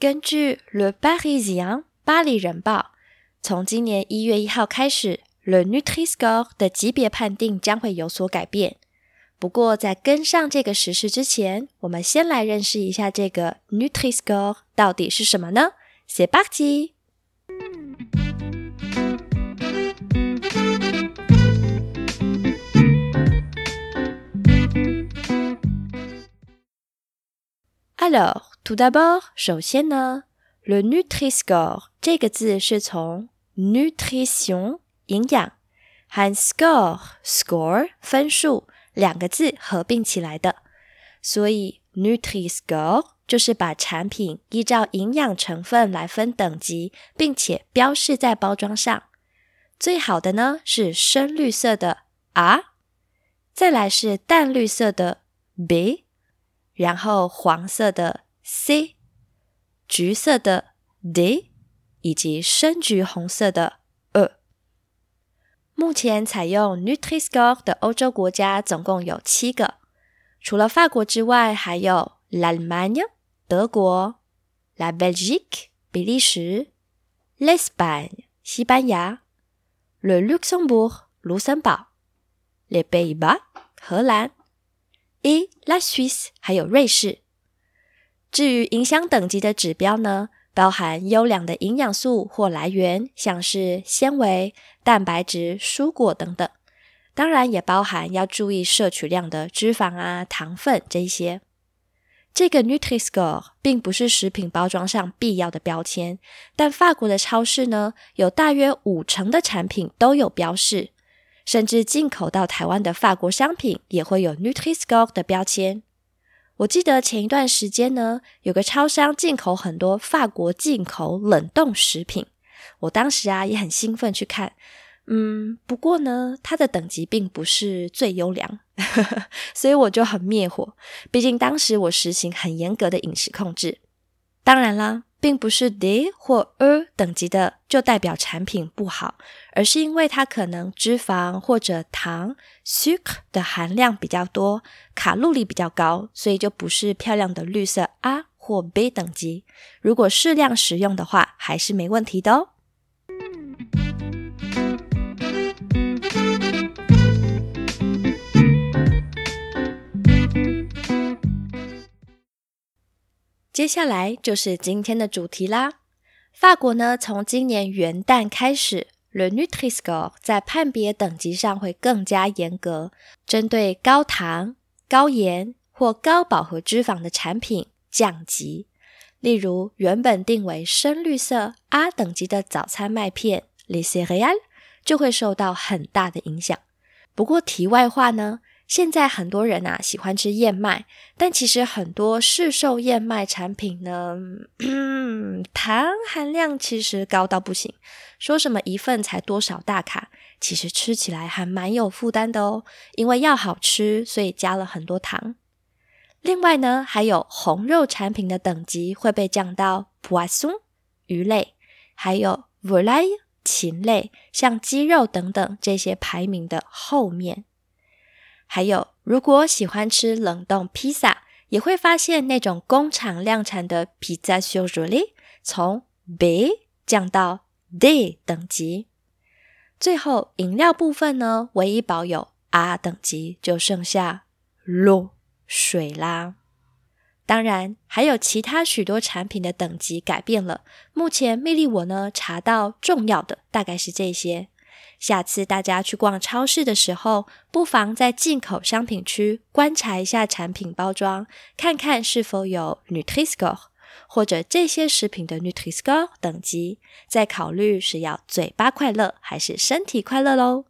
根据《Le Parisien》巴黎人报，从今年一月一号开始，Le Nutri-Score 的级别判定将会有所改变。不过，在跟上这个时事之前，我们先来认识一下这个 Nutri-Score 到底是什么呢？C'est parti! Alors, tout d'abord，首先呢，le Nutri-Score 这个字是从 nutrition 营养和 score score 分数两个字合并起来的，所以 Nutri-Score 就是把产品依照营养成分来分等级，并且标示在包装上。最好的呢是深绿色的 R，再来是淡绿色的 B。然后黄色的 C，橘色的 D，以及深橘红色的 E。目前采用 Nutri-Score 的欧洲国家总共有七个，除了法国之外，还有 l'Allemagne 德国、la Belgique 比利时、l'Espagne 西班牙、le Luxembourg 卢森堡、les Pays-Bas 荷兰。A La Suisse 还有瑞士。至于影响等级的指标呢，包含优良的营养素或来源，像是纤维、蛋白质、蔬果等等。当然也包含要注意摄取量的脂肪啊、糖分这些。这个 Nutri-Score 并不是食品包装上必要的标签，但法国的超市呢，有大约五成的产品都有标示。甚至进口到台湾的法国商品也会有 Nutri-Score 的标签。我记得前一段时间呢，有个超商进口很多法国进口冷冻食品，我当时啊也很兴奋去看。嗯，不过呢，它的等级并不是最优良，所以我就很灭火。毕竟当时我实行很严格的饮食控制。当然啦。并不是 D 或 E 等级的就代表产品不好，而是因为它可能脂肪或者糖 s u k 的含量比较多，卡路里比较高，所以就不是漂亮的绿色 A 或 B 等级。如果适量食用的话，还是没问题的哦。接下来就是今天的主题啦。法国呢，从今年元旦开始，Le Nutri-Score 在判别等级上会更加严格，针对高糖、高盐或高饱和脂肪的产品降级。例如，原本定为深绿色 R 等级的早餐麦片 Les Céréales 就会受到很大的影响。不过题外话呢。现在很多人啊喜欢吃燕麦，但其实很多市售燕麦产品呢，糖含量其实高到不行。说什么一份才多少大卡，其实吃起来还蛮有负担的哦。因为要好吃，所以加了很多糖。另外呢，还有红肉产品的等级会被降到 poisson 鱼类，还有 volaille 禽类，像鸡肉等等这些排名的后面。还有，如果喜欢吃冷冻披萨，也会发现那种工厂量产的披萨修肉粒从 B 降到 D 等级。最后，饮料部分呢，唯一保有 R 等级，就剩下 L 水啦。当然，还有其他许多产品的等级改变了。目前，魅力我呢查到重要的大概是这些。下次大家去逛超市的时候，不妨在进口商品区观察一下产品包装，看看是否有 Nutri-Score 或者这些食品的 Nutri-Score 等级，再考虑是要嘴巴快乐还是身体快乐喽。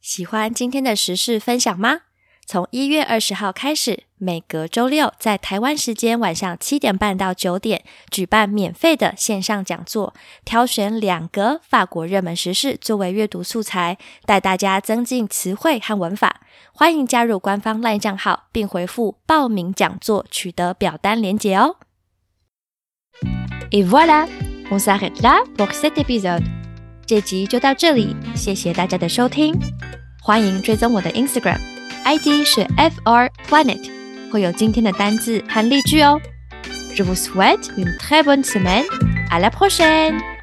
喜欢今天的时事分享吗？从一月二十号开始，每隔周六在台湾时间晚上七点半到九点举办免费的线上讲座，挑选两个法国热门时事作为阅读素材，带大家增进词汇和文法。欢迎加入官方 LINE 账号，并回复报名讲座取得表单连结哦。Et voilà, on s'arrête là pour cet épisode。这集就到这里，谢谢大家的收听，欢迎追踪我的 Instagram。ID 是 FR Planet，会有今天的单字和例句哦。Je vous souhaite une très bonne semaine. À la prochaine!